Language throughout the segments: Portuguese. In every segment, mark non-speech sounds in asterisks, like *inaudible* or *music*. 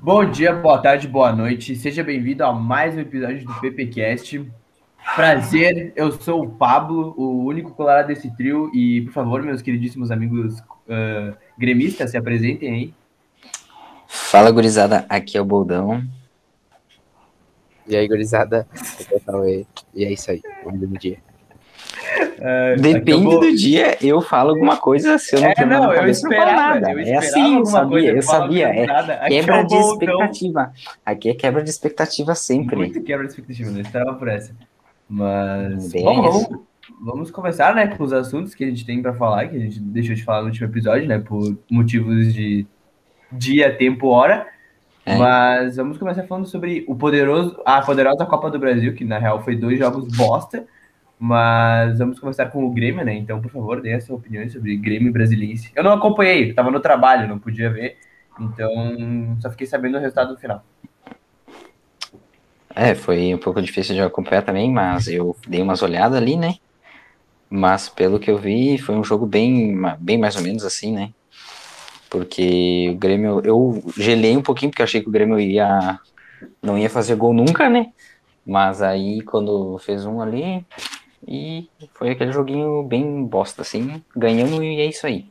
Bom dia, boa tarde, boa noite. Seja bem-vindo a mais um episódio do PPcast. Prazer, eu sou o Pablo, o único colorado desse trio. E, por favor, meus queridíssimos amigos uh, gremistas, se apresentem aí. Fala, gurizada, aqui é o Boldão. E aí, gurizada, aqui é o Cauê. E é isso aí, vamos do dia. Uh, Depende do dia, eu falo alguma coisa se eu não é, tenho não, eu esperava, nada. Eu é assim, eu sabia, eu sabia. É quebra de expectativa. Aqui é quebra de expectativa sempre. Muito quebra de expectativa, não esperava por essa. Mas bom, vamos, vamos começar, né, com os assuntos que a gente tem para falar, que a gente deixou de falar no último episódio, né, por motivos de dia, tempo, hora. É. Mas vamos começar falando sobre o poderoso, a poderosa Copa do Brasil, que na real foi dois jogos bosta. Mas vamos começar com o Grêmio, né? Então, por favor, dê sua opinião sobre Grêmio Brasiliense. Eu não acompanhei, estava no trabalho, não podia ver. Então, só fiquei sabendo o resultado no final. É, foi um pouco difícil de acompanhar também, mas eu dei umas olhadas ali, né? Mas pelo que eu vi, foi um jogo bem, bem mais ou menos assim, né? Porque o Grêmio, eu gelei um pouquinho, porque achei que o Grêmio ia não ia fazer gol nunca, né? Mas aí quando fez um ali, e foi aquele joguinho bem bosta, assim, ganhamos e é isso aí.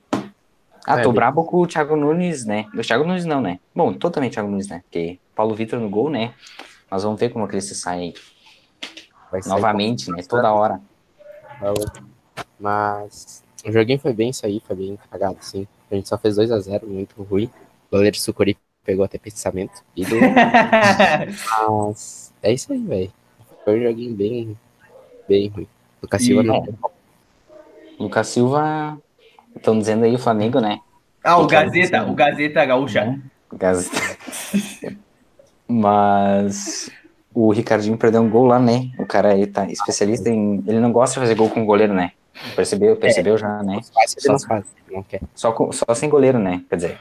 Ah, é, tô brabo com o Thiago Nunes, né? O Thiago Nunes não, né? Bom, totalmente Thiago Nunes, né? Porque Paulo Vitor no gol, né? Mas vamos ver como é que ele se sai. Novamente, né? Toda hora. Mas o joguinho foi bem isso aí, foi bem cagado, assim. A gente só fez 2 a 0 muito ruim. O goleiro Sucuri pegou até pensamento. E do... *laughs* Mas é isso aí, velho. Foi um joguinho bem, bem ruim. Lucas Silva e... não. Lucas Silva, estão dizendo aí o Flamengo, né? Ah, o Gazeta, o Gazeta Gaúcha. Né? Gazeta. Mas o Ricardinho perdeu um gol lá, né? O cara aí tá especialista em. Ele não gosta de fazer gol com goleiro, né? Percebeu, percebeu é, já, né? Só, faz, não quer. Só, com, só sem goleiro, né? Quer dizer,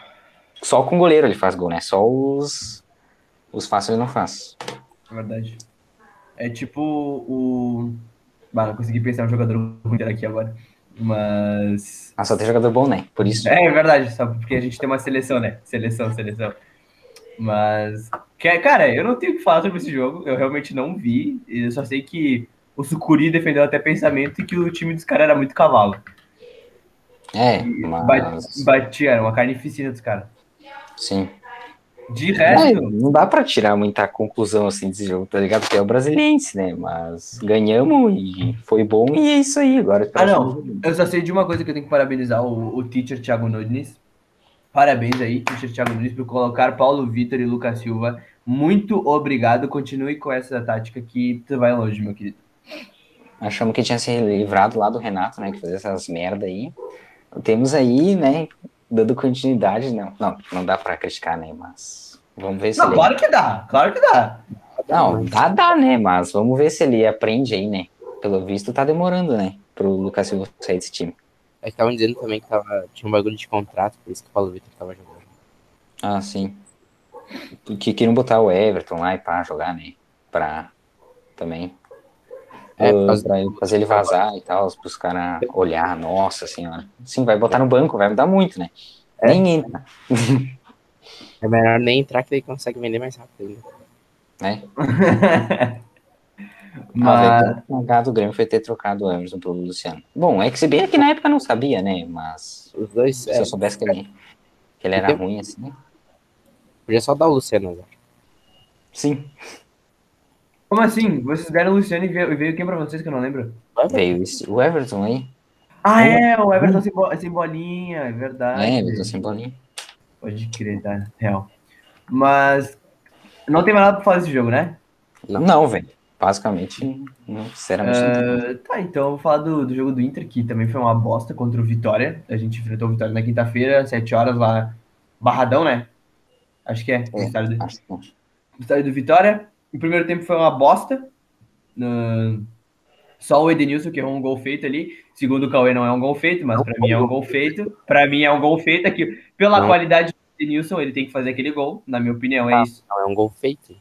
só com goleiro ele faz gol, né? Só os, os fáceis ele não faz. Verdade. É tipo o. Bah, não consegui pensar um jogador ruim aqui agora. Mas. Ah, só tem jogador bom, né? Por isso. É, é verdade, só porque a gente tem uma seleção, né? Seleção, seleção. Mas. Cara, eu não tenho o que falar sobre esse jogo. Eu realmente não vi. Eu só sei que o Sucuri defendeu até pensamento e que o time dos caras era muito cavalo. É, mas... Batia, era uma carnificina dos caras. Sim. De resto. É, não dá pra tirar muita conclusão assim desse jogo, tá ligado? Porque é o brasiliense, né? Mas ganhamos e foi bom e é isso aí. Agora Ah, não. Eu só sei de uma coisa que eu tenho que parabenizar o, o teacher Thiago Nunes. Parabéns aí, teacher Thiago Nunes, por colocar Paulo Vitor e Lucas Silva. Muito obrigado. Continue com essa tática que tu vai longe, meu querido. Achamos que tinha se livrado lá do Renato, né? Que fazia essas merda aí. Temos aí, né? Dando continuidade, não. Não, não dá pra criticar, né? Mas vamos ver se. Não, ele... claro que dá, claro que dá. Não, dá, dá, né? Mas vamos ver se ele aprende aí, né? Pelo visto, tá demorando, né? Pro Lucas Silva sair desse time. É que estavam dizendo também que tava, tinha um bagulho de contrato, por isso que o Paulo Vitor tava jogando. Ah, sim. Porque queriam botar o Everton lá e pá, jogar, né? Pra também é, pra fazer ele vazar e tal, para os caras olhar, nossa senhora. Sim, vai botar no banco, vai mudar muito, né? É. Nem entra. *laughs* É melhor nem entrar que daí consegue vender mais rápido ainda. *laughs* É. Mas... A do Grêmio foi ter trocado o Emerson pelo Luciano. Bom, é que se bem é que na época não sabia, né? Mas os dois, se é, eu soubesse que ele, que ele era ruim assim. Podia só dar o Luciano agora. Sim. Como assim? Vocês deram o Luciano e veio, veio quem pra vocês que eu não lembro? Veio o Everton aí. Ah, é, o Everton sem, bo sem bolinha, é verdade. É, Everton sem bolinha. Pode crer, tá? Real. Mas não tem mais nada pra falar desse jogo, né? Não, velho. Basicamente, sinceramente. Uh, tá, então eu vou falar do, do jogo do Inter, que também foi uma bosta contra o Vitória. A gente enfrentou o Vitória na quinta-feira, 7 horas lá. Barradão, né? Acho que é. é estádio do, acho que é. estádio do Vitória. O primeiro tempo foi uma bosta. Uh, só o Edenilson que é um gol feito ali. Segundo o Cauê, não é um gol feito, mas para mim é um gol feito. Para mim é um gol feito aqui. Pela não. qualidade do Edenilson, ele tem que fazer aquele gol. Na minha opinião, é ah, isso. Não, é um gol feito.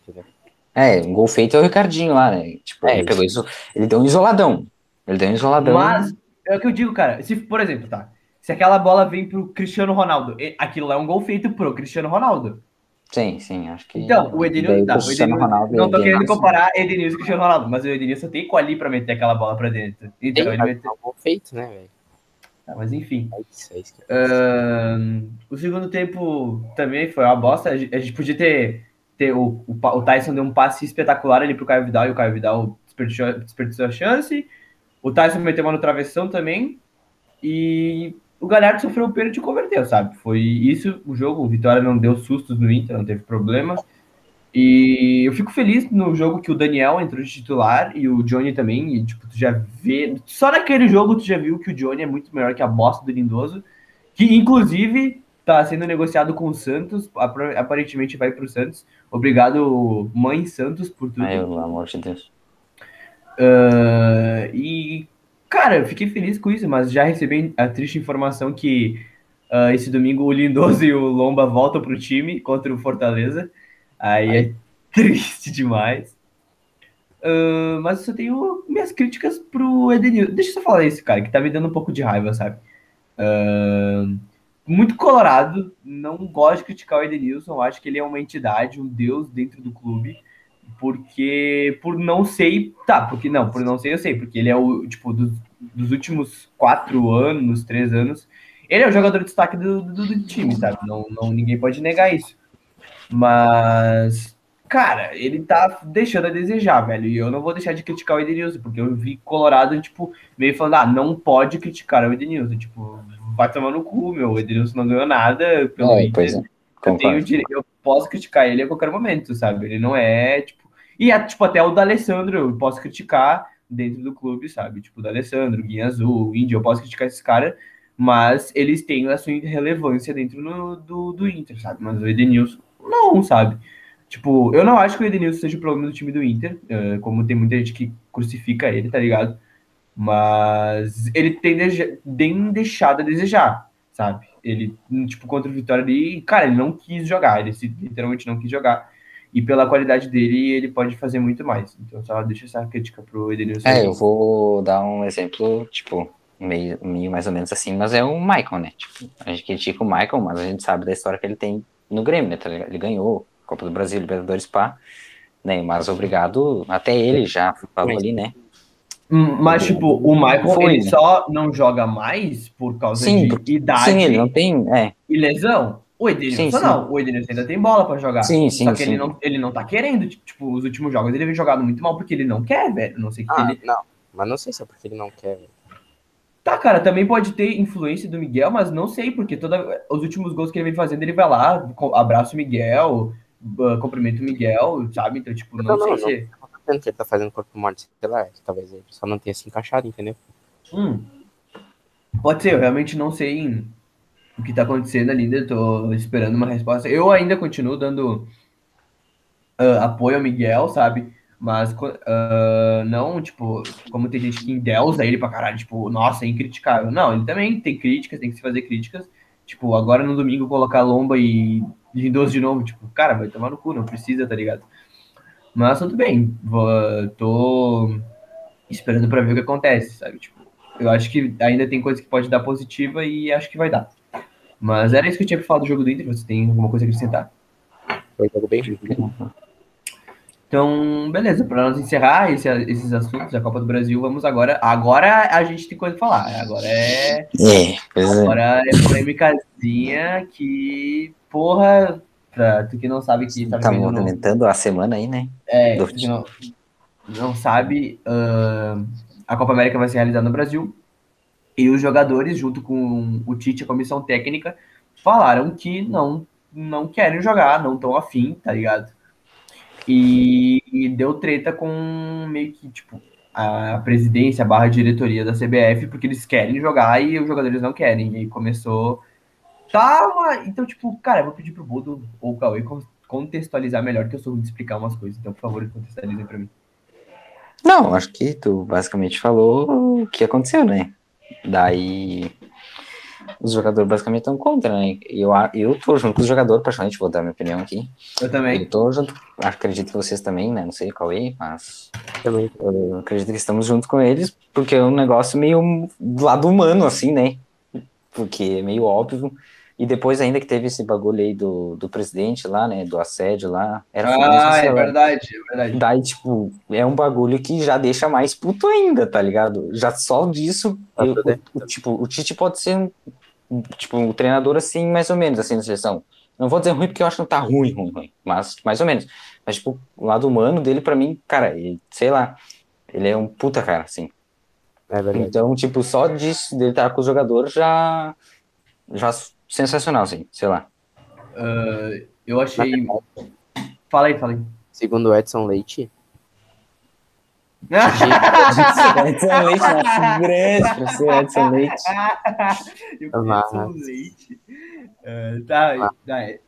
É, um gol feito é o Ricardinho lá, né? Tipo, é, ele pegou isso. Ele deu um isoladão. Ele deu um isoladão. Mas é o que eu digo, cara. Se, por exemplo, tá. Se aquela bola vem pro Cristiano Ronaldo, aquilo é um gol feito pro Cristiano Ronaldo. Sim, sim, acho que. Então, o Edenilson. Tá, o Edenilson Ronaldo não tô querendo comparar Edenilson com o Cristiano Ronaldo, mas o Edenilson tem quali pra meter aquela bola pra dentro. Então, tem, ele meteu. É um feito, né, velho? Ah, mas enfim. É isso, é uh, o segundo tempo também foi uma bosta. A gente podia ter. ter o, o, o Tyson deu um passe espetacular ali pro Caio Vidal e o Caio Vidal desperdiçou, desperdiçou a chance. O Tyson meteu uma no travessão também. E o Galhardo sofreu o pênalti e converteu, sabe? Foi isso o jogo. O Vitória não deu sustos no Inter, não teve problema. E eu fico feliz no jogo que o Daniel entrou de titular e o Johnny também. E, tipo, tu já vê. Só naquele jogo tu já viu que o Johnny é muito melhor que a bosta do Lindoso. Que inclusive tá sendo negociado com o Santos. Aparentemente vai pro Santos. Obrigado, mãe Santos, por tudo. Ai, pelo amor de Deus. Uh, e, cara, eu fiquei feliz com isso, mas já recebi a triste informação que uh, esse domingo o Lindoso *laughs* e o Lomba voltam pro time contra o Fortaleza. Aí Ai. é triste demais. Uh, mas eu só tenho minhas críticas pro Edenilson. Deixa eu só falar isso, cara, que tá me dando um pouco de raiva, sabe? Uh, muito colorado, não gosto de criticar o Edenilson, acho que ele é uma entidade, um deus dentro do clube, porque por não sei, tá, porque não, por não sei eu sei, porque ele é o, tipo, dos, dos últimos quatro anos, três anos, ele é o jogador de destaque do, do, do time, sabe? Não, não, ninguém pode negar isso. Mas, cara, ele tá deixando a desejar, velho. E eu não vou deixar de criticar o Edenilson, porque eu vi Colorado, tipo, meio falando, ah, não pode criticar o Edenilson. Tipo, vai tomar no cu, meu. O Edenilson não ganhou nada pelo é, Inter. É. Eu, tenho direito, eu posso criticar ele a qualquer momento, sabe? Ele não é, tipo. E é, tipo, até o da Alessandro eu posso criticar dentro do clube, sabe? Tipo, da Alessandro, Guinha Azul, Índio, eu posso criticar esses caras, mas eles têm a sua relevância dentro no, do, do Inter, sabe? Mas o Edenilson não, sabe? Tipo, eu não acho que o Edenilson seja o problema do time do Inter, uh, como tem muita gente que crucifica ele, tá ligado? Mas ele tem, de, tem deixado a desejar, sabe? Ele, tipo, contra o Vitória ali, cara, ele não quis jogar, ele literalmente não quis jogar. E pela qualidade dele, ele pode fazer muito mais. Então, só deixa essa crítica pro Edenilson. É, eu vou dar um exemplo, tipo, meio, meio mais ou menos assim, mas é o Michael, né? Tipo, a gente critica o Michael, mas a gente sabe da história que ele tem no Grêmio, né? Tá ele ganhou Copa do Brasil, Libertadores Pá, né? Mas obrigado, até ele já falou ali, né? Hum, mas, tipo, o Michael, Foi, ele né? só não joga mais por causa sim, de idade sim, ele não tem, é. e lesão. O Edenilson sim, não. O Edenilson ainda tem bola pra jogar. Sim, sim, Só que ele não, ele não tá querendo. Tipo, os últimos jogos ele vem jogado muito mal porque ele não quer, velho. Não sei o que ah, ele... Não, mas não sei se é porque ele não quer, velho. Tá, cara, também pode ter influência do Miguel, mas não sei, porque toda, os últimos gols que ele vem fazendo, ele vai lá, abraça o Miguel, cumprimenta o Miguel, sabe? Então, tipo, não, não sei não, se. Não, que ele tá fazendo corpo morto, sei lá, talvez ele só não tenha se encaixado, entendeu? Hum. Pode ser, eu realmente não sei o que tá acontecendo ali, eu tô esperando uma resposta. Eu ainda continuo dando uh, apoio ao Miguel, sabe? Mas uh, não, tipo, como tem gente que endeusa ele pra caralho, tipo, nossa, é incriticável. Não, ele também tem críticas, tem que se fazer críticas. Tipo, agora no domingo colocar Lomba e Lindoso de novo, tipo, cara, vai tomar no cu, não precisa, tá ligado? Mas tudo bem, vou, tô esperando pra ver o que acontece, sabe? Tipo, eu acho que ainda tem coisa que pode dar positiva e acho que vai dar. Mas era isso que eu tinha pra falar do jogo do Inter, você tem alguma coisa a acrescentar? Foi um jogo bem então, beleza, para nós encerrar esse, esses assuntos da Copa do Brasil, vamos agora. Agora a gente tem coisa pra falar. Agora é. É, é. agora é, é polêmicazinha que, porra, pra tu que não sabe que tá, tá movimentando no... a semana aí, né? É, Do... que não, não sabe, uh, a Copa América vai ser realizada no Brasil. E os jogadores, junto com o Tite, a comissão técnica, falaram que não, não querem jogar, não estão afim, tá ligado? E, e, deu treta com meio que, tipo, a presidência, barra diretoria da CBF, porque eles querem jogar e os jogadores não querem. E começou. Tá, uma... então, tipo, cara, eu vou pedir pro Budo ou Cauê contextualizar melhor, que eu sou ruim de explicar umas coisas. Então, por favor, contextualizem pra mim. Não, acho que tu basicamente falou o que aconteceu, né? Daí os jogadores basicamente estão contra, né? Eu, eu tô junto com os jogadores, praticamente, vou dar minha opinião aqui. Eu também. Eu tô junto, acredito que vocês também, né? Não sei qual é, mas. Também. Eu acredito que estamos junto com eles, porque é um negócio meio do lado humano, assim, né? Porque é meio óbvio E depois ainda que teve esse bagulho aí do, do presidente lá, né, do assédio lá. Era ah, é verdade, é verdade. Daí, tipo, é um bagulho que já deixa mais puto ainda, tá ligado? Já só disso, eu, o, o, tipo, o Tite pode ser um, tipo, um treinador assim, mais ou menos, assim, na seleção. Não vou dizer ruim porque eu acho que não tá ruim, ruim, ruim, mas mais ou menos. Mas, tipo, o lado humano dele, pra mim, cara, ele, sei lá, ele é um puta cara, assim. É verdade. Então, tipo, só disso, dele estar com os jogadores já, já sensacional, assim, sei lá. Uh, eu achei. Fala aí, fala aí. Segundo o Edson Leite. Edson Leite, nosso grande professor Edson Leite. Edson Leite. Uh, tá, tá, é,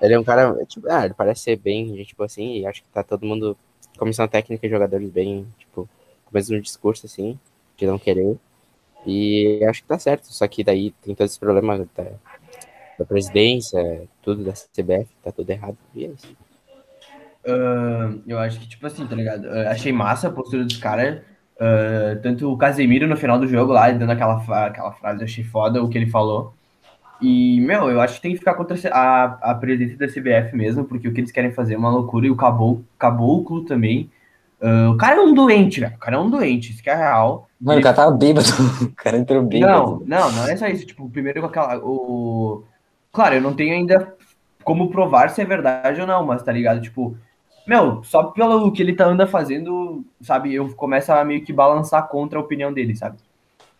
Ele é um cara, tipo, ah, ele parece ser bem, tipo assim, e acho que tá todo mundo, comissão técnica e jogadores bem, tipo, com o mesmo discurso, assim, de não querer. E acho que tá certo, só que daí tem todos esses problemas da, da presidência, tudo da CBF, tá tudo errado, e é isso. Uh, eu acho que, tipo assim, tá ligado? Achei massa a postura dos caras. Uh, tanto o Casemiro no final do jogo lá, dando aquela, aquela frase, achei foda o que ele falou. E, meu, eu acho que tem que ficar contra a, a presidência da CBF mesmo, porque o que eles querem fazer é uma loucura e o Caboclo também. Uh, o cara é um doente, velho. O cara é um doente, isso que é real. Mano, ele... o cara tava bêbado. *laughs* O cara entrou bêbado. Não, não, não é só isso. Tipo, primeiro com aquela. O... Claro, eu não tenho ainda como provar se é verdade ou não, mas tá ligado? Tipo, meu, só pelo que ele tá anda fazendo, sabe, eu começo a meio que balançar contra a opinião dele, sabe?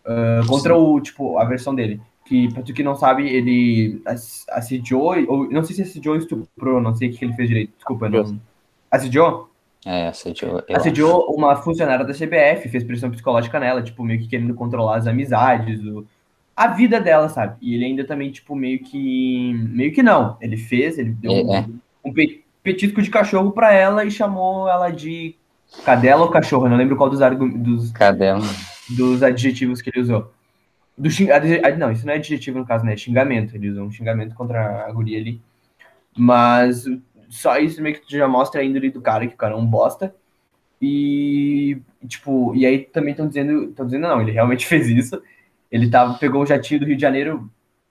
Uh, contra Sim. o, tipo, a versão dele. Que, pra tu que não sabe, ele assediou, ou não sei se assediou ou estuprou, não sei o que ele fez direito, desculpa, não. Assediou? É, assediou. Assediou uma funcionária da CBF, fez pressão psicológica nela, tipo, meio que querendo controlar as amizades, o, a vida dela, sabe? E ele ainda também, tipo, meio que. Meio que não. Ele fez, ele deu é, um, é. um petisco de cachorro pra ela e chamou ela de cadela ou cachorro, eu não lembro qual dos, dos, cadela. dos adjetivos que ele usou. Do xing... Não, isso não é adjetivo no caso, né? É xingamento. Ele usou um xingamento contra a guria ali. Mas só isso meio que já mostra a índole do cara, que o cara é um bosta. E, tipo, e aí também estão dizendo, estão dizendo não, ele realmente *laughs* fez isso. Ele tava, pegou um jatinho do Rio de Janeiro.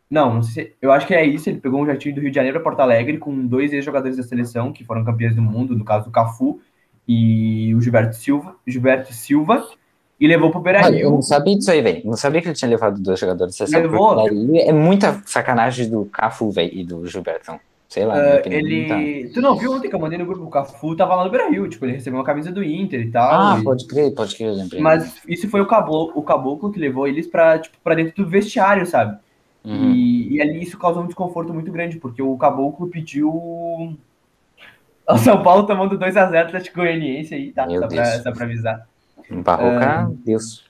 Não, não sei se, eu acho que é isso. Ele pegou um jatinho do Rio de Janeiro a Porto Alegre com dois ex-jogadores da seleção que foram campeões do mundo, no caso o Cafu e o Gilberto Silva, Gilberto Silva, e levou pro Beira Rio. Eu não sabia disso aí, velho. Não sabia que ele tinha levado dois jogadores da seleção. Levou. É muita sacanagem do Cafu, velho, e do Gilberto. Sei lá. Uh, ele. Tá. Tu não viu ontem que eu mandei no grupo o Cafu tava lá no Brasil, tipo, ele recebeu uma camisa do Inter e tal. Ah, e... pode crer, pode crer, eu lembrei. Mas isso foi o caboclo, o caboclo que levou eles pra, tipo, pra dentro do vestiário, sabe? Uhum. E, e, ali isso causou um desconforto muito grande, porque o caboclo pediu. O *laughs* São Paulo tomando 2x0 Atlético Goianiense aí, tá? só pra, só pra, avisar. Barroca, uh, Deus.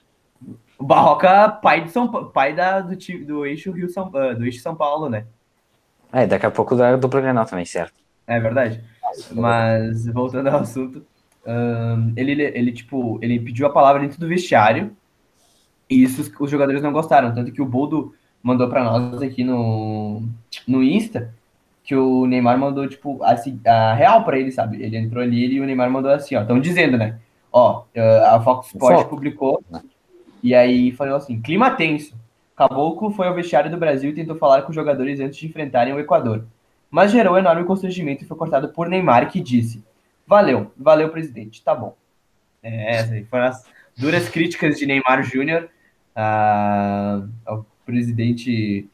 O Barroca, pai, de São, pai da, do, do, eixo Rio São, do eixo São Paulo, né? É, daqui a pouco da dupla Grenal também, certo? É verdade. Mas, voltando ao assunto, um, ele, ele, tipo, ele pediu a palavra dentro do vestiário e isso os jogadores não gostaram. Tanto que o Boldo mandou para nós aqui no, no Insta que o Neymar mandou, tipo, a, a real para ele, sabe? Ele entrou ali e o Neymar mandou assim, ó. Estão dizendo, né? Ó, a Fox Sports publicou e aí falou assim: clima tenso. Caboclo foi ao vestiário do Brasil e tentou falar com os jogadores antes de enfrentarem o Equador. Mas gerou enorme constrangimento e foi cortado por Neymar, que disse: Valeu, valeu, presidente, tá bom. É, foram as duras críticas de Neymar Júnior ao presidente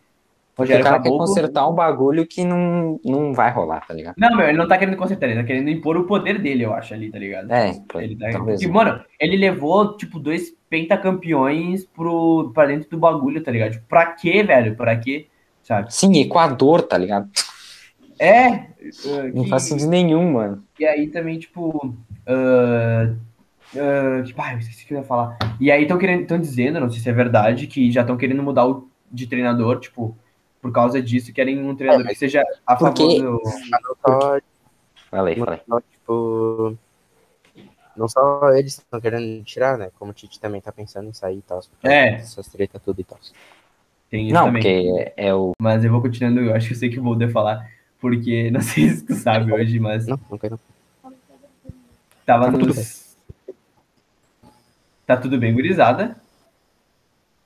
Rogério o cara Caboclo. quer consertar um bagulho que não, não vai rolar, tá ligado? Não, meu, ele não tá querendo consertar, ele tá querendo impor o poder dele, eu acho, ali, tá ligado? É, ele tá... Porque, mano, ele levou, tipo, dois pentacampeões pro, pra dentro do bagulho, tá ligado? Tipo, pra quê, velho? Pra quê? Sabe? Sim, Equador, tá ligado? É. Uh, não faz sentido nenhum, mano. E aí também, tipo. Uh, uh, tipo, ah, eu esqueci o que eu ia falar. E aí estão querendo, estão dizendo, não sei se é verdade, que já estão querendo mudar o de treinador, tipo, por causa disso, querem um treinador é, que seja a favor porque... do. Falei, falei. Tipo, não só eles estão querendo tirar, né? Como o Tite também tá pensando em sair e tal. É. Essas treta tudo e tal. Tem isso não, também. porque é, é, o. Mas eu vou continuando, eu acho que eu sei que vou poder falar, porque *laughs* não sei se tu sabe hoje, mas. Não, não quero. Tava tá nos. Tá tudo bem, gurizada?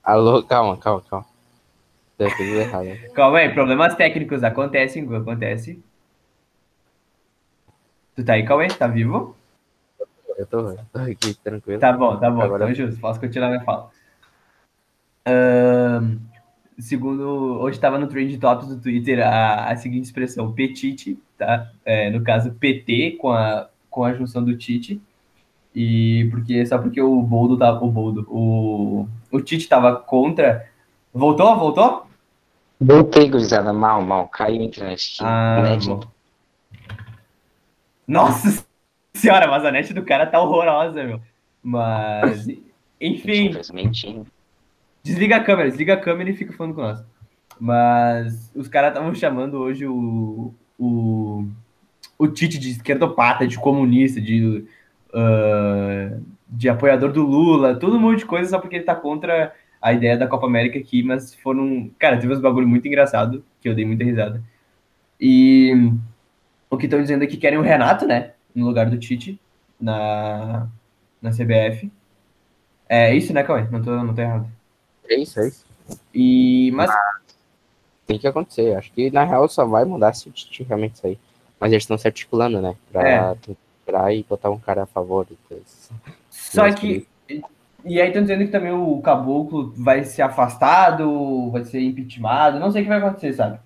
Alô, calma, calma, calma. Deu tudo errado. Calma aí, problemas técnicos acontecem, acontece. Tu tá aí, Cauê? Tá vivo? Eu tô, eu tô aqui, tranquilo. Tá bom, tá bom. Agora- Então, justo. Posso continuar minha fala. Ahn, segundo, hoje estava no Trend Topics do Twitter a, a seguinte expressão, petite, tá? É, no caso, PT com a, com a junção do Tite. E porque, só porque o Boldo tava, o Boldo, o, o Tite tava contra... Voltou? Voltou? Voltei, gurizada, mal, mal. Caiu a internet. Ah, Net. bom. Nossa senhora, mas a net do cara tá horrorosa, meu. Mas, enfim, desliga a câmera, desliga a câmera e fica falando com nós. Mas os caras estavam chamando hoje o, o, o Tite de esquerdopata, de comunista, de, ah, de apoiador do Lula, todo um monte de coisa só porque ele tá contra a ideia da Copa América aqui, mas foram. Cara, teve uns bagulho muito engraçado, que eu dei muita risada. E o que estão dizendo é que querem o Renato, né? No lugar do Tite, na, na CBF. É isso, né, Cauê? Não tô, não tô errado. É isso, é isso. E, mas, Tem que acontecer. Acho que na real só vai mudar se o Tite realmente sair. Mas eles estão se articulando, né? Pra É. e botar um cara a favor. depois. só Mas que. E aí estão dizendo que também o Caboclo vai ser afastado, vai ser impeachmentado, não sei o que vai acontecer, sabe?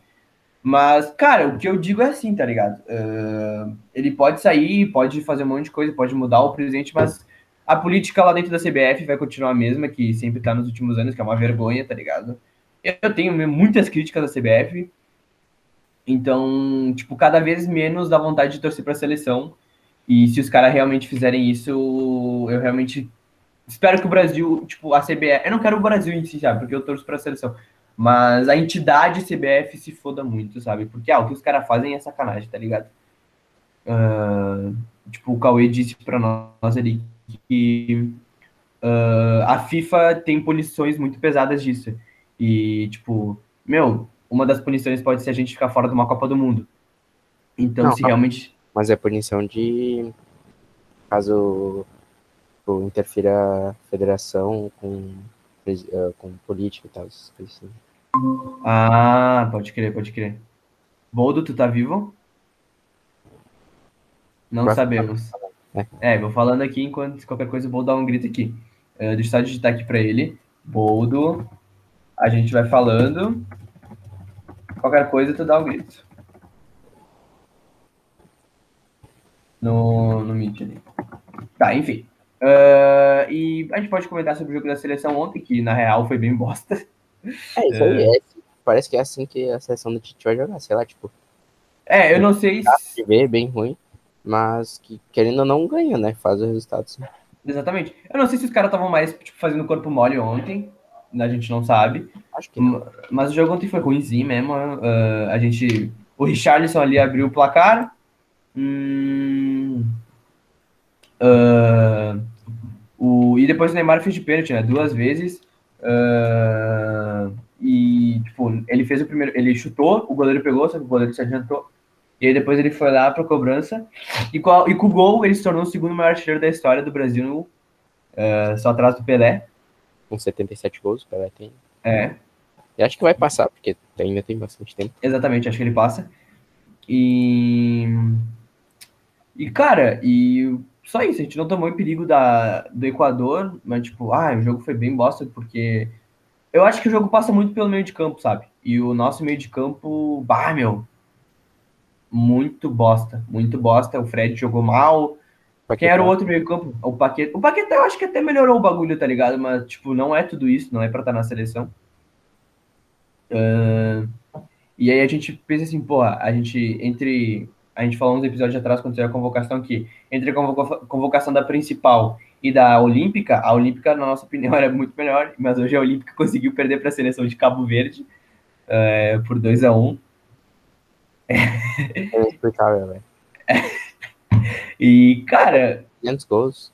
Mas, cara, o que eu digo é assim, tá ligado? Ah, ele pode sair, pode fazer um monte de coisa, pode mudar o presidente, mas a política lá dentro da CBF vai continuar a mesma, que sempre tá nos últimos anos, que é uma vergonha, tá ligado? Eu tenho muitas críticas da CBF, então, tipo, cada vez menos dá vontade de torcer pra seleção. E se os caras realmente fizerem isso, eu realmente espero que o Brasil, tipo, a CBF. Eu não quero o Brasil em si, sabe? Porque eu torço pra seleção. Mas a entidade CBF se foda muito, sabe? Porque ah, o que os caras fazem é sacanagem, tá ligado? Ah, tipo, o Cauê disse pra nós ali que ah, a FIFA tem punições muito pesadas disso. E, tipo, meu, uma das punições pode ser a gente ficar fora de uma Copa do Mundo. Então, Não, se realmente. Mas é punição de. Caso tipo, interfira a federação com, eh, com política e tal. essas coisas assim. Ah, pode crer, pode crer. Boldo, tu tá vivo? Não sabemos. É. Vou falando aqui enquanto se qualquer coisa o Boldo dá um grito aqui. Eh, deixa eu só digitar aqui pra ele. Boldo, a gente vai falando. Qualquer coisa tu dá um grito. No, no Meet ali. Tá, enfim. Ah, e a gente pode comentar sobre o jogo da seleção ontem, que na real foi bem bosta. É, isso aí. É, parece que é assim que a seleção do Tite vai jogar. Sei lá, tipo, É, eu não sei se. de ver bem ruim. Mas que querendo ou não ganha, né? Faz o resultado. sim. Exatamente. Eu não sei se os caras estavam mais tipo, fazendo corpo mole ontem. A gente não sabe. Acho que não. Mas o jogo ontem foi ruimzinho mesmo. ah, a gente. O Richarlison ali abriu o placar. Hum, ah, o, e depois o Neymar fez de pênalti, né? Duas vezes. Ah, e, tipo, ele fez o primeiro. Ele chutou, o goleiro pegou, só que o goleiro se adiantou. E aí depois ele foi lá pra cobrança. E com, a- e com o gol, ele se tornou o segundo maior artilheiro da história do Brasil, ah, só atrás do Pelé. Com 77 gols, o Pelé tem. É. E acho que vai passar, porque ainda tem bastante tempo. Exatamente, acho que ele passa. E. E, cara, e só isso, a gente não tomou em perigo da, do Equador, mas, tipo, ah, o jogo foi bem bosta, porque eu acho que o jogo passa muito pelo meio de campo, sabe? E o nosso meio de campo, bah, meu, muito bosta, muito bosta. O Fred jogou mal. Quem era o outro meio de campo? O Paqueta. O Paqueta eu acho que até melhorou o bagulho, tá ligado? Mas, tipo, não é tudo isso, não é pra estar na seleção. Ahn, e aí a gente pensa assim, porra, a gente, entre. A gente falou uns episódios atrás, quando saiu a convocação aqui, entre a convoca- convocação da principal e da Olímpica, a Olímpica, na nossa opinião, *laughs* era muito melhor, mas hoje a Olímpica *laughs* conseguiu perder para a seleção de Cabo Verde é, por 2 a 1 É inexplicável, velho. *laughs* E, cara, 500 gols.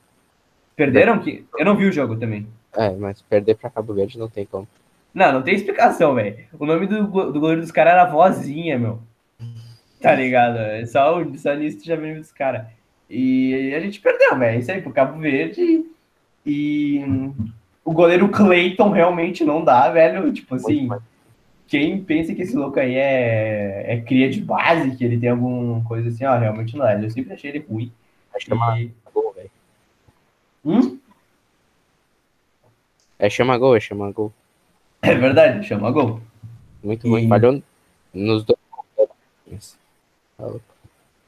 perderam que. Eu não vi o jogo também. É, mas perder pra Cabo Verde não tem como. Não, não tem explicação, velho. O nome do, do goleiro dos caras era Vozinha, meu. Tá ligado? É Só, o- só nisso já viu dos caras. E a gente perdeu, velho. Isso aí pro Cabo Verde. E o goleiro Clayton realmente não dá, velho. Tipo assim, quem pensa que esse louco aí é, é cria de base, que ele tem alguma coisa assim, ó, realmente não é. Eu sempre achei ele ruim. É uma gol, velho. Hum? É chama gol, é chama gol. É verdade, chama gol. Muito E- ruim. Falhou nos dois.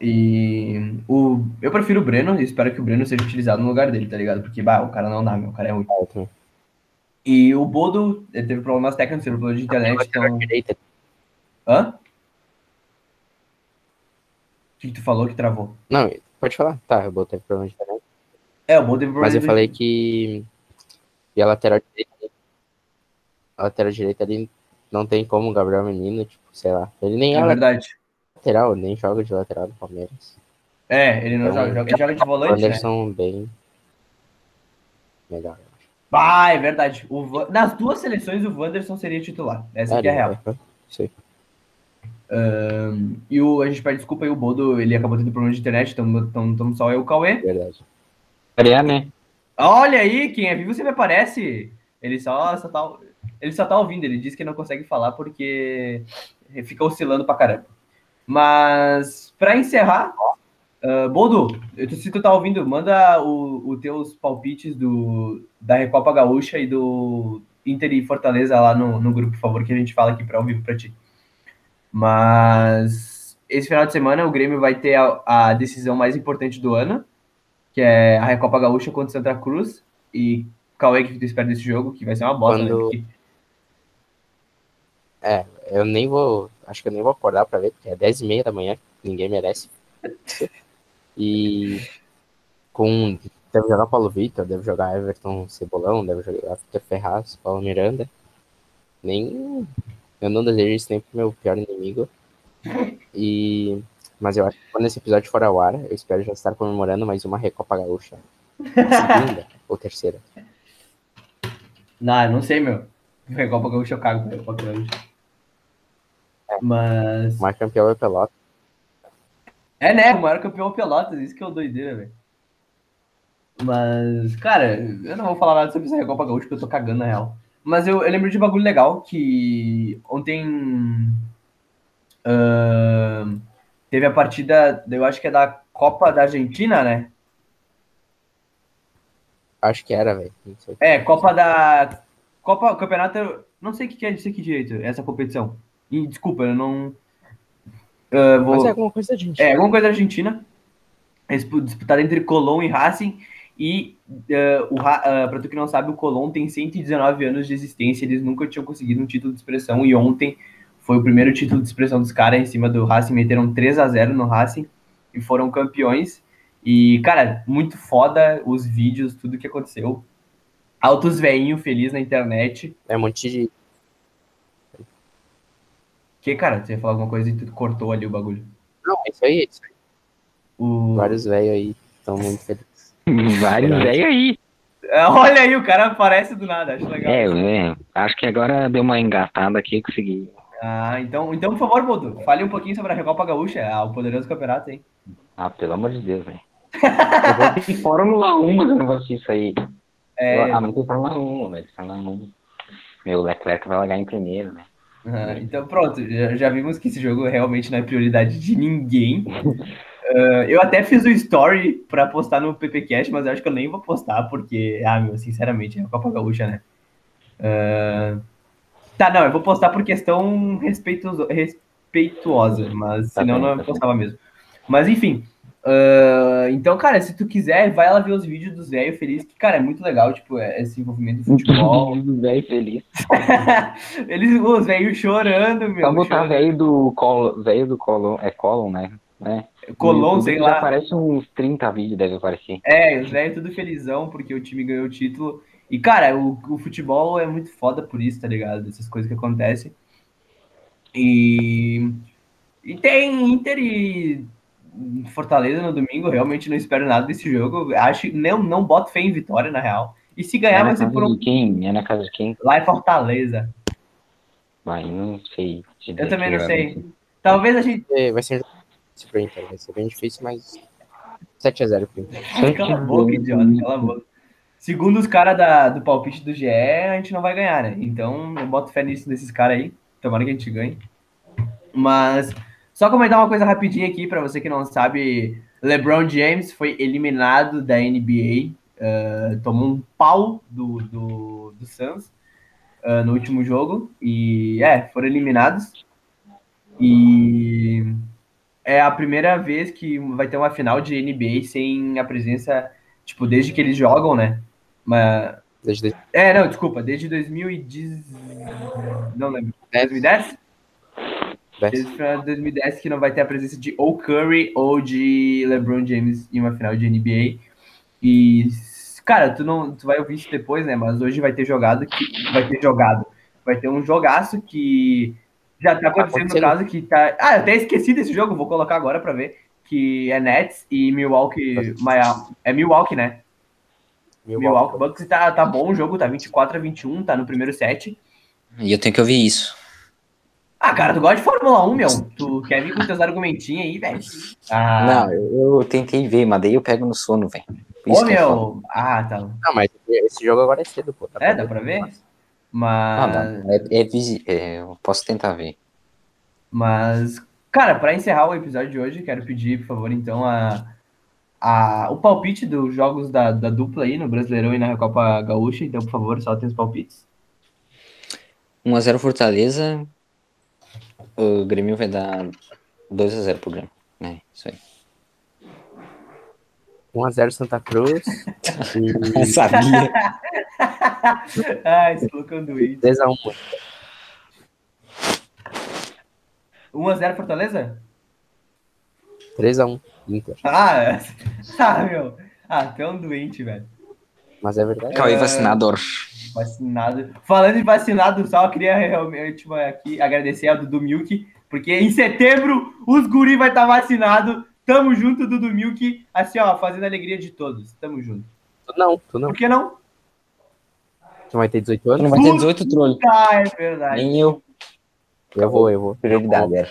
E o, eu prefiro o Breno e espero que o Breno seja utilizado no lugar dele, tá ligado? Porque, bah, o cara não dá, meu, o cara é ruim. Ah, eu também. E o Bodo, ele teve problemas técnicos, teve problema de internet, Lateral então... direita. Hã? O que, que tu falou que travou? Não, pode falar. Tá, eu botei problema de internet. É, o Bodo teve problema Mas eu de- falei que. E a lateral direita. A lateral direita ali não tem como o Gabriel Menino, tipo, sei lá. Ele nem é, É verdade. Lateral, nem joga de lateral no Palmeiras. É, ele não Então, joga, joga, ele joga de O volante, né? Anderson bem. Legal. Ah, é verdade. O Van- Nas duas seleções, o Wanderson seria titular. Essa aqui é a real. é, Isso aí. E o, a gente pede desculpa aí, o Bodo, ele acabou tendo problema de internet, então estamos só eu e o Cauê. Verdade. É, né? Olha aí, quem é vivo sempre aparece. Ele só, só tá, ele só tá ouvindo, ele disse que não consegue falar porque fica oscilando pra caramba. Mas, pra encerrar, uh, Bodo, eu- se tu tá ouvindo, manda os teus palpites do, da Recopa Gaúcha e do Inter e Fortaleza lá no, no grupo, por favor, que a gente fala aqui pra ao vivo pra ti. Mas esse final de semana o Grêmio vai ter a, a decisão mais importante do ano, que é a Recopa Gaúcha contra o Santa Cruz. E Cauê, o que tu espera desse jogo? Que vai ser uma bosta, Quando- né? Porque- Eu nem vou. Acho que eu nem vou acordar pra ver, porque é 10 e meia da manhã, ninguém merece. E com. Deve jogar Paulo Vitor, deve jogar Everton Cebolão, deve jogar Vitor Ferraz, Paulo Miranda. Nem. Eu não desejo isso nem pro meu pior inimigo. E. Mas eu acho que quando esse episódio for ao ar, eu espero já estar comemorando mais uma Recopa Gaúcha. Segunda *laughs* ou terceira. Não, eu não sei, meu. Recopa Gaúcha eu cago pra Recopa Gaúcha. Mas. O mais campeão é o Pelota. É, né? O maior campeão é Pelotas, isso que é o doideira, velho. Mas, cara, eu não vou falar nada sobre essa Recopa Gaúcha, porque eu tô cagando na real. Mas eu, eu lembro de um bagulho legal que ontem ahn, teve a partida, eu acho que é da Copa da Argentina, né? Acho que era, velho. É, Copa da. Copa, Campeonato. Não sei o que que é isso aqui direito, essa competição. E, desculpa, eu não. ah, vou... Mas é alguma coisa da gente. É, alguma coisa da Argentina. Dispu- Disputada entre Colón e Racing. E, eh, o Ra- ah, pra tu que não sabe, o Colón tem 119 anos de existência. Eles nunca tinham conseguido um título de expressão. E ontem foi o primeiro título de expressão dos caras em cima do Racing. Meteram 3 a 0 no Racing e foram campeões. E, cara, muito foda os vídeos, tudo que aconteceu. Altos veinho feliz na internet. É um monte de. Que, cara, você ia falar alguma coisa e tu cortou ali o bagulho. Não, é isso aí. é isso aí. O... Vários velhos aí estão *laughs* muito felizes. Vários velhos aí. É, Olha aí, o cara aparece do nada, acho legal. É, é, acho que agora deu uma engatada aqui e consegui. Ah, então, então, por favor, Bodo, fale um pouquinho sobre a Recopa Gaúcha, ah, o poderoso campeonato, hein? Ah, pelo amor de Deus, velho. Eu vou assistir *laughs* Fórmula 1, mas eu não vou assistir isso aí. É, Ah, não tem Fórmula 1, velho. Fórmula 1. Meu Leclerc vai largar em primeiro, né? Ah, então pronto, já, já vimos que esse jogo realmente não é prioridade de ninguém. Ah, eu até fiz o story pra postar no PPCast, mas eu acho que eu nem vou postar, porque, ah, meu, sinceramente, é Copa Gaúcha, né? Ah, tá, não, eu vou postar por questão respeitoso, respeituosa, mas Tá senão bem, não tá postava mesmo. Mas enfim. Ah, então, cara, se tu quiser, vai lá ver os vídeos dos velhos felizes, que, cara, é muito legal, tipo, é- esse envolvimento do futebol. velho feliz. *laughs* Eles, os velhos chorando, meu. Só botar velho do colo, velho do colo, é Colon, né? né? Colom, No sei lá. aparece uns 30 vídeos, deve aparecer. É, os velhos tudo felizão porque o time ganhou o título. E, cara, o, o futebol é muito foda por isso, tá ligado? Essas coisas que acontecem. E, e tem Inter e Fortaleza no domingo. Realmente não espero nada desse jogo. Acho não, não boto fé em vitória, na real. E se É ganhar, na vai ser casa por um. quem? É na casa de quem? Lá em Fortaleza. Vai, não sei. Eu também não que sei. vai Talvez a gente. É, Vai ser pro Inter, vai ser bem difícil, mas 7x0 pro Inter. Cala a boca, idiota, cala a boca. Segundo os caras da- do palpite do GE, a gente não vai ganhar, né? Então eu boto fé nisso desses caras aí. Tomara que a gente ganhe. Mas só comentar uma coisa rapidinha aqui para você que não sabe, LeBron James foi eliminado da NBA, uh, tomou um pau do, do, do Suns uh, no último jogo e é, foram eliminados. E é a primeira vez que vai ter uma final de NBA sem a presença, tipo, desde que eles jogam, né? Mas... Desde... É, não, desculpa, desde 2010. Não lembro. 2010? Desde 2010 que não vai ter a presença de ou Curry ou de LeBron James em uma final de NBA. E, cara, tu não tu vai ouvir isso depois, né? Mas hoje vai ter jogado que vai ter jogado. Vai ter um jogaço que já tá acontecendo no caso que tá. Ah, eu até esqueci desse jogo, vou colocar agora para ver. Que é Nets e Milwaukee. É Milwaukee, né? Milwaukee, Milwaukee Bucks tá, tá bom o jogo, tá 24 a 21, tá no primeiro set. E eu tenho que ouvir isso. Ah, cara, tu gosta de Fórmula 1, meu? Tu quer vir com teus argumentinhos aí, velho? Ah. Não, eu tentei ver, mas daí eu pego no sono, velho. Ô, meu. Ah, tá. Não, mas esse jogo agora é cedo, pô. Tá é, dá pra ver? Mas. Não, não. É, é, é, eu posso tentar ver. Mas, cara, para encerrar o episódio de hoje, quero pedir, por favor, então, a, a, o palpite dos jogos da, da dupla aí no Brasileirão e na Copa Gaúcha. Então, por favor, só tem os palpites. 1x0 Fortaleza. O Grêmio vai dar 2x0 pro Grêmio. É, isso aí. 1x0 Santa Cruz. *laughs* e... Sabia. Ai, *laughs* esse louco é um doente. 3x1. 1x0 Fortaleza? 3x1, Inter. Ah, *laughs* ah, meu. Ah, tu é um doente, velho. Mas é verdade. Cauê vacinador. Vacinado. Falando em vacinado, só queria realmente aqui agradecer a Dudu Milk, porque em setembro os guri vai estar tá vacinado. Tamo junto, Dudu Milk. Assim, ó, fazendo a alegria de todos. Tamo junto. Tu não, tu não. Por que não? Tu vai ter 18 anos? não vai ter 18, trolho. Ah, é verdade. Nem eu. Eu vou, eu vou. Prioridade, é.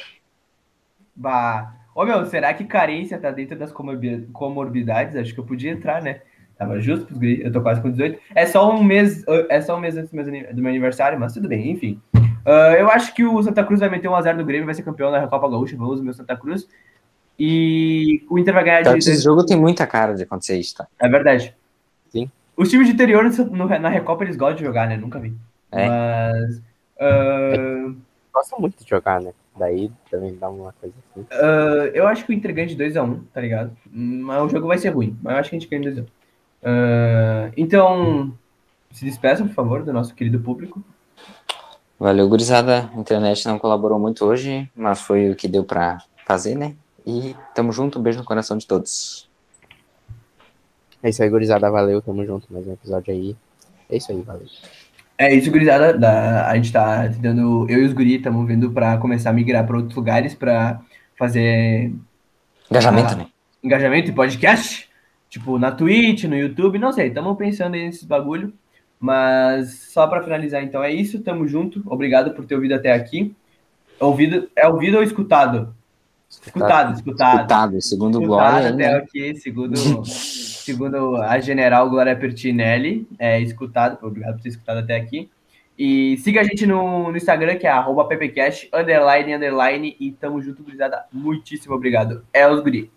Bah. Ô, meu, será que carência tá dentro das comorbidades? Acho que eu podia entrar, né? Tava justo pros Eu tô quase com 18. É só um mês, é só um mês antes do meu, aniversário, mas tudo bem, enfim. Uh, eu acho que o Santa Cruz vai meter um azar no Grêmio, vai ser campeão da Copa Gaúcha. Vamos, meu Santa Cruz. E o Inter vai ganhar de. Esse jogo tem muita cara de acontecer isso, tá? É verdade. Sim. Os times de interior no, na Recopa eles gostam de jogar, né? Nunca vi. É. Mas. Uh, gosta muito de jogar, né? Daí também dá uma coisa assim. Uh, eu acho que o Inter ganha de 2x1, um, tá ligado? Mas o jogo vai ser ruim. Mas eu acho que a gente ganha de 2x1. Uh, então, se despeça, por favor, do nosso querido público. Valeu, gurizada. A internet não colaborou muito hoje, mas foi o que deu pra fazer, né? E tamo junto, um beijo no coração de todos. É isso aí, gurizada. Valeu, tamo junto. Mais um episódio aí. É isso aí, valeu. É isso, gurizada. Da, a gente tá tentando, eu e os guri estamos vendo para começar a migrar para outros lugares para fazer engajamento, a, né? Engajamento e podcast, tipo na Twitch, no YouTube, não sei, estamos pensando nesses bagulho. Mas só para finalizar, então é isso, tamo junto. Obrigado por ter ouvido até aqui. Ouvido, é ouvido ou escutado? Escutado, escutado. Escutado, segundo escutado Glória. Até aqui, segundo *laughs* segundo a general Glória Pertinelli, é escutado, obrigado por ter escutado até aqui. E siga a gente no, no Instagram, que é arroba ppcast, underline, underline, e tamo junto, gurizada. Muitíssimo obrigado. É os guri.